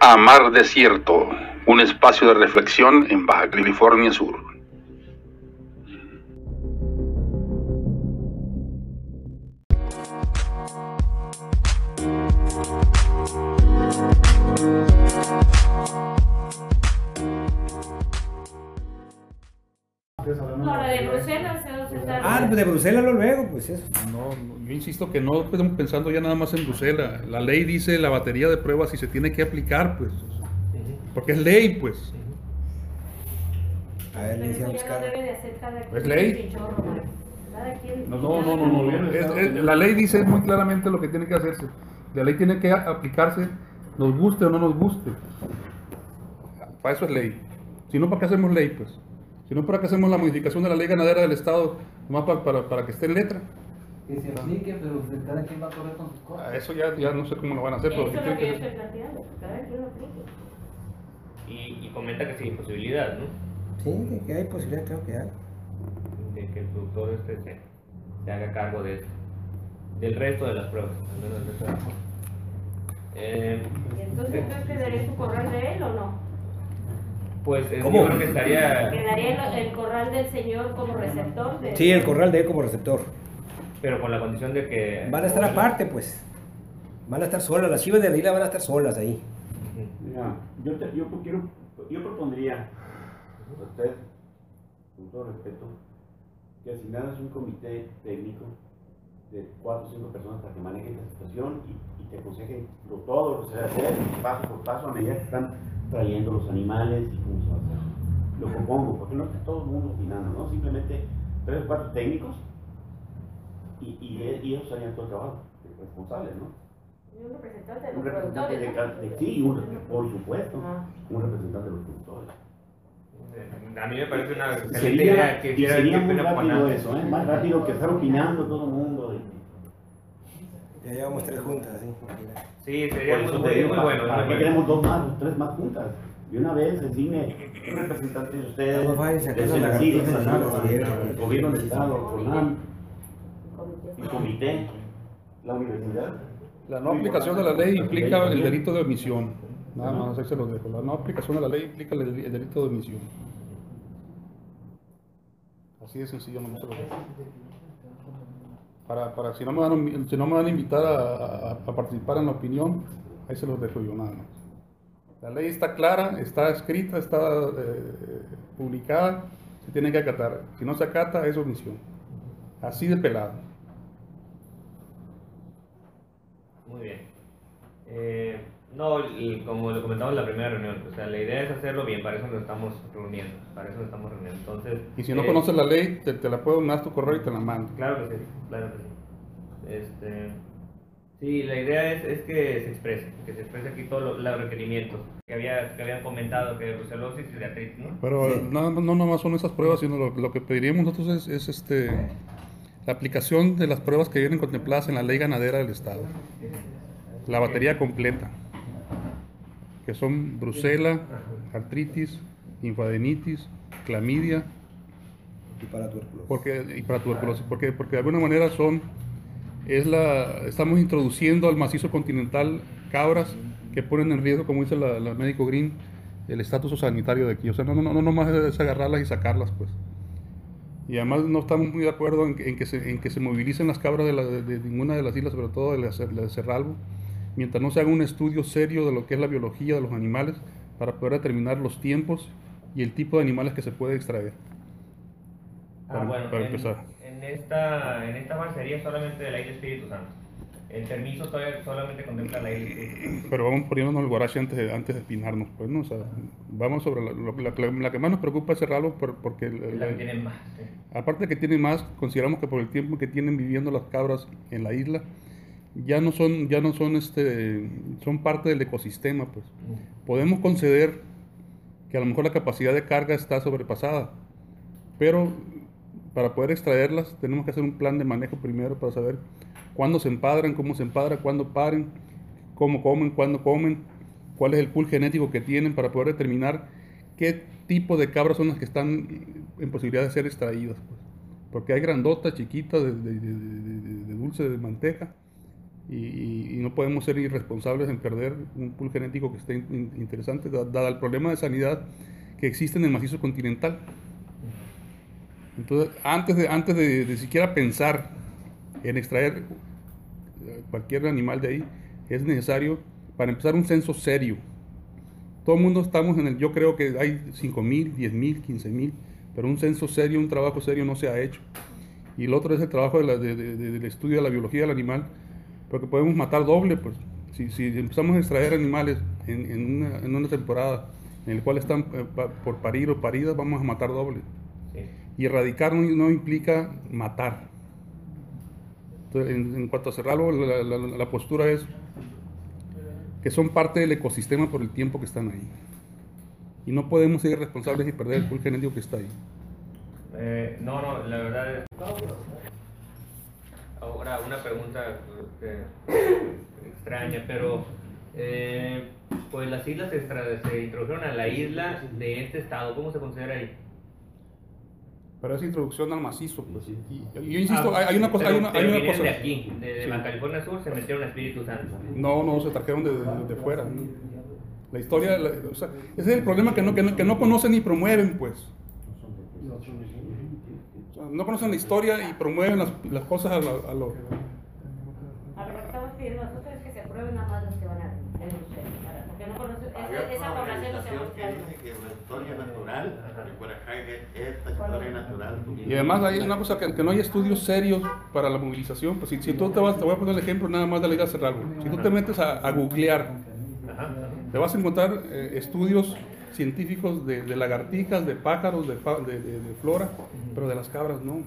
a Mar Desierto, un espacio de reflexión en Baja California Sur. De Bruselas Ah, de Bruselas lo luego, pues eso. No, no, yo insisto que no estamos pensando ya nada más en Bruselas. La ley dice la batería de pruebas y se tiene que aplicar, pues. Porque es ley, pues. A ver, Pero le eso ya no debe de hacer cada quien ¿Es ley? No, no, no, no. no. Es- es- la ley dice muy claramente lo que tiene que hacerse. La ley tiene que aplicarse, nos guste o no nos guste. Para eso es ley. Si no, ¿para qué hacemos ley, pues? Si no, ¿para qué hacemos la modificación de la ley ganadera del Estado? Nomás para, para, para que esté en letra. Que se aplique, pero cada quien va a correr con sus cosas. A Eso ya, ya no sé cómo lo van a hacer, pero Eso sí es lo que yo que estoy planteando, que cada quien lo aplique. Y, y comenta que sin posibilidad, ¿no? Sí, que- que hay posibilidad, creo que hay. De que el productor este se, se haga cargo de eso. Del resto de las pruebas. al menos del resto de las pruebas. Eh, Y entonces, ¿entonces quedaría su corral de él o no? Pues ¿Cómo? yo creo que estaría. ¿Quedaría el, el corral del señor como receptor? De... Sí, el corral de él como receptor. Pero con la condición de que. Van a estar aparte, pues. Van a estar solas, las chivas de la isla van a estar solas ahí. Mira, yo, te- yo, quiero, yo propondría a usted, con todo respeto, que asignaras un comité técnico de cuatro o cinco personas para que manejen la situación y, y te aconsejen lo, todo lo que se debe hacer, paso por paso, a medida que están trayendo los animales y cómo se va a hacer. Lo propongo, porque no está todo el mundo opinando, ¿no? Simplemente tres o cuatro técnicos y, y, y ellos harían todo el trabajo, responsables, ¿no? Y un representante de Un los representante productores. de, de- sí, un, por supuesto, Ah. un representante de los productores. Eh, A mí me parece una sería, idea que sería muy rápido eso, ¿eh? más rápido que estar opinando todo el mundo. y- Ya llevamos tres juntas, sí. Sí, sería muy, muy, digo, muy ¿para- bueno. ¿Para qué queremos dos más tres más juntas? Y una vez designe un representante de ustedes, sí, el gobierno del Estado, CONAM, Comité. el comité, la universidad. La no aplicación de la ley implica el delito de omisión. Nada más, ahí se los dejo. La no aplicación de la ley implica el, el delito de omisión. Así de sencillo, no se lo dejo. Para, para si, no me van, si no me van a invitar a, a- a participar en la opinión, ahí se los dejo yo nada más. La ley está clara, está escrita, está eh, publicada, se tiene que acatar. Si no se acata, es omisión. Así de pelado. Muy bien. Eh, no, y como lo comentamos en la primera reunión, o sea, la idea es hacerlo bien, para eso nos estamos reuniendo, para eso nos estamos reuniendo. Entonces, Y si no eh, conoces la ley, te, te la puedo mandar a tu correo y te la mando. Claro que sí, claro que sí. Este, sí, la idea es, es que se exprese, que se exprese aquí todos los, los requerimientos que, había, que habían comentado, que de brucelosis y de artritis, ¿no? Pero no, no nomás son esas pruebas, sino lo, lo que pediríamos nosotros es, es, este, la aplicación de las pruebas que vienen contempladas en la ley ganadera del Estado. La batería completa, que son brucela, artritis, infadenitis, clamidia Y para tuberculosis. porque, y para tuberculosis, porque, porque de alguna manera son, es la, estamos introduciendo al macizo continental cabras que ponen en riesgo, como dice la, la médico Green, el estatus sanitario de aquí. O sea, no, no, no, no nomás es agarrarlas y sacarlas, pues. Y además no estamos muy de acuerdo en que, en que, se, en que se movilicen las cabras de, la- de- de ninguna de las islas, sobre todo de la, la de Cerralbo, mientras no se haga un estudio serio de lo que es la biología de los animales para poder determinar los tiempos y el tipo de animales que se puede extraer. Ah, Para- bueno, para en, empezar. en esta, en esta sería solamente de la isla Espíritu Santo. El permiso todavía solamente contempla la isla Espíritu Santo. Pero vamos poniéndonos el guarache antes de, antes de espinarnos, pues, ¿no? O sea, vamos sobre la, la, la- la que más nos preocupa es cerrarlo por- porque... la que tienen más. sí. aparte de que tienen más, consideramos que por el tiempo que tienen viviendo las cabras en la isla, ya no son, ya no son, este, son parte del ecosistema, pues. Podemos conceder que a lo mejor la capacidad de carga está sobrepasada, pero para poder extraerlas tenemos que hacer un plan de manejo primero para saber cuándo se empadran, cómo se empadran, cuándo paren, cómo comen, cuándo comen, cuál es el pool genético que tienen para poder determinar qué tipo de cabras son las que están en posibilidad de ser extraídas. pues. Porque hay grandotas, chiquitas, de, de- de- de- dulce de manteca, y, y- no podemos ser irresponsables en perder un pool genético que esté in- interesante, da- dado el problema de sanidad que existe en el macizo continental. Entonces, antes de, antes de, de siquiera pensar en extraer eh, cualquier animal de ahí, es necesario, para empezar, un censo serio. Todo el mundo estamos en el, yo creo que hay 5 mil, 10 mil, 15 mil, pero un censo serio, un trabajo serio no se ha hecho. Y el otro es el trabajo de la- de- del estudio de la biología del animal, porque podemos matar doble, pues. Si, si empezamos a extraer animales en, en una, en una temporada en la cual están eh, por parir o paridas, vamos a matar doble. Sí. Y erradicar no, no implica matar. Entonces, en, en cuanto a cerrarlo, la, la- la postura es que son parte del ecosistema por el tiempo que están ahí. Y no podemos ser responsables y perder el pool genético que está ahí. Eh, no, no, la verdad es... Una pregunta eh, extraña, pero eh, pues las islas se, extra- se introdujeron a la isla de este estado, ¿cómo se considera ahí? Pero esa introducción al macizo, pues. Y, yo insisto, Ah, hay, hay una cosa, hay pero- una, hay una cosa. de aquí, de, de Sí. Baja California Sur, se metieron a Espíritu Santo. No, no, se trajeron de, de- de fuera. La historia, la- o sea, ese es el problema que no, que no, que no conocen ni promueven, pues. No conocen la historia y promueven las, las cosas a lo, a lo- A ver, lo que estamos pidiendo nosotros es que se aprueben nada más los que van a en ustedes, para- porque no conocen, Había esa, esa otra población no se organización que busca. dice que la historia natural, que por acá es esta historia natural. Y además hay una cosa que, que no hay estudios serios para la movilización. Pues si, si tú te vas, te voy a poner el ejemplo nada más de la isla Cerralbo. Si tú te metes a, a googlear, te vas a encontrar eh, estudios científicos de, de lagartijas, de pájaros, de, de- de- de flora, pero de las cabras no.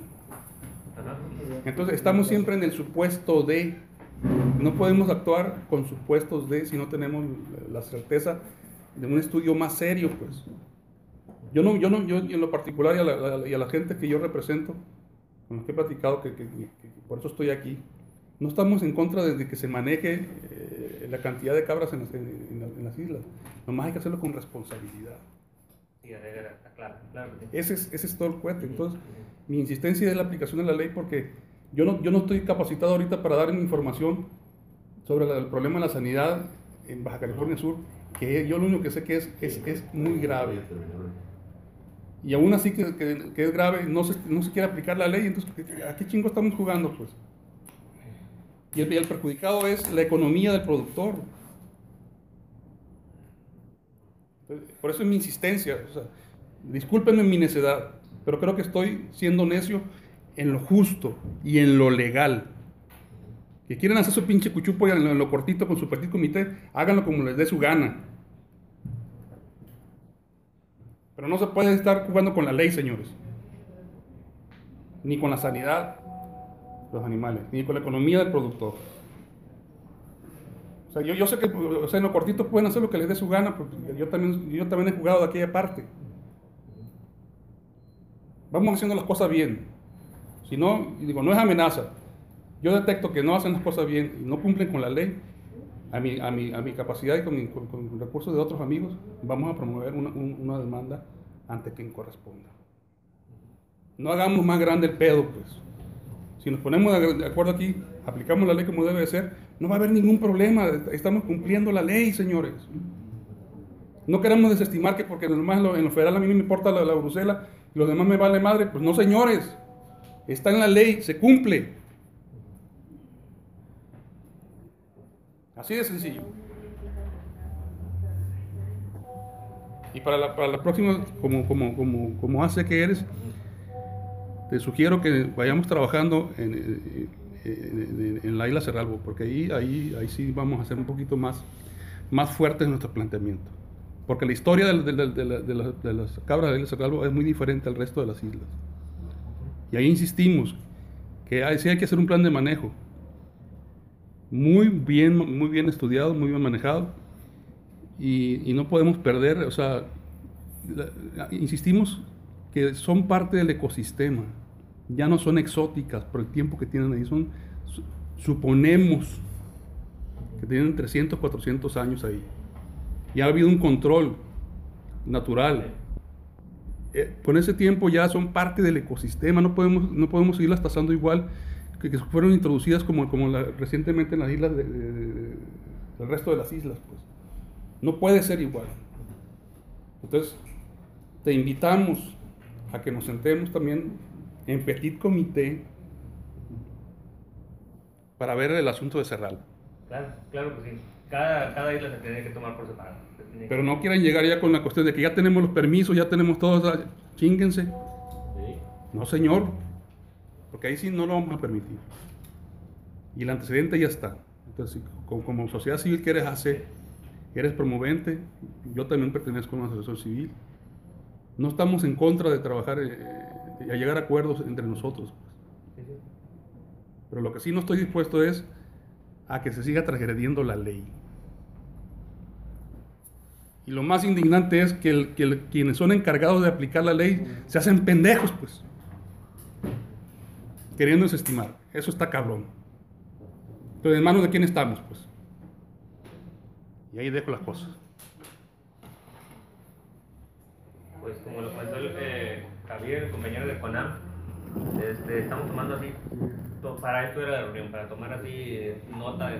Entonces estamos siempre en el supuesto de, no podemos actuar con supuestos de si no tenemos la certeza de un estudio más serio, pues. Yo no, yo no, yo en lo particular y a la, y a la gente que yo represento, con los que he platicado, que, que- que- que por eso estoy aquí, no estamos en contra de, que se maneje eh, la cantidad de cabras en las, en- en las- islas. Nomás hay que hacerlo con responsabilidad. Sí, claro, claro sí. Ese es, ese es todo el cuento. Entonces, mi insistencia es la aplicación de la ley porque yo no, yo no estoy capacitado ahorita para dar información sobre la- el problema de la sanidad en Baja California Sur, que yo lo único que sé que es, es, es muy grave. Y aún así que, que- que es grave, no se, no se quiere aplicar la ley, entonces ¿a qué chingo estamos jugando? Pues? Y el, y el perjudicado es la economía del productor. Entonces, Por eso es mi insistencia. O sea, discúlpenme mi necedad, pero creo que estoy siendo necio en lo justo y en lo legal. Que quieren hacer su pinche cuchupo y en lo, cortito con su petit comité, háganlo como les dé su gana. Pero no se puede estar jugando con la ley, señores. Ni con la sanidad de los animales, ni con la economía del productor. O sea, yo, yo sé que o sea, en lo cortito pueden hacer lo que les dé su gana, porque yo también, yo también he jugado de aquella parte. Vamos haciendo las cosas bien. Si no, digo, no es amenaza. Yo detecto que no hacen las cosas bien y no cumplen con la ley, a mi, a mi, a mi capacidad y con, mi- con- recursos de otros amigos, vamos a promover una, un- una demanda ante quien corresponda. No hagamos más grande el pedo, pues. Si nos ponemos de acuerdo aquí, aplicamos la ley como debe de ser, no va a haber ningún problema. Estamos cumpliendo la ley, señores. No queremos desestimar que porque en lo, federal a mí no me importa la, la Bruselas y los demás me vale madre. Pues no, señores. Está en la ley, se cumple. Así de sencillo. Y para la, para la próxima, como, como, como, como hace que eres, te sugiero que vayamos trabajando en, en- la isla Cerralbo, porque ahí, ahí, ahí sí vamos a ser un poquito más, más fuertes en nuestro planteamiento. Porque la historia de, de- de- de la- de la- de las cabras de la isla Cerralbo es muy diferente al resto de las islas. Y ahí insistimos que hay, sí hay que hacer un plan de manejo. Muy bien, muy bien estudiado, muy bien manejado. Y, y no podemos perder, o sea, insistimos que son parte del ecosistema. Ya no son exóticas por el tiempo que tienen ahí. Son, su- suponemos que tienen 300, 400 años ahí. Y ha habido un control natural. Eh, con ese tiempo ya son parte del ecosistema. No podemos, no podemos seguirlas tasando igual que, que fueron introducidas como, como la- recientemente en las islas de- de- de- del resto de las islas. Pues. No puede ser igual. Entonces, te invitamos a que nos sentemos también en petit comité para ver el asunto de Cerral. Claro, claro que sí. Cada, cada isla se tiene que tomar por separado. Se Pero no quieran llegar ya con la cuestión de que ya tenemos los permisos, ya tenemos todo, o sea, chínguense. No, señor. Porque ahí sí no lo vamos a permitir. Y el antecedente ya está. Entonces, como, como sociedad civil que eres hacer, eres promovente, yo también pertenezco a una asociación civil. No estamos en contra de trabajar eh, y a llegar a acuerdos entre nosotros. Sí. Pero lo que sí no estoy dispuesto es a que se siga transgrediendo la ley. Y lo más indignante es que, quienes son encargados de aplicar la ley se hacen pendejos, pues. Queriendo desestimar. Eso está cabrón. Entonces, ¿en manos de quién estamos, pues? Y ahí dejo las cosas. Pues como lo comentó el, eh, Javier, el compañero de CONAM, este, estamos tomando así, para esto era la reunión, para tomar así eh, nota de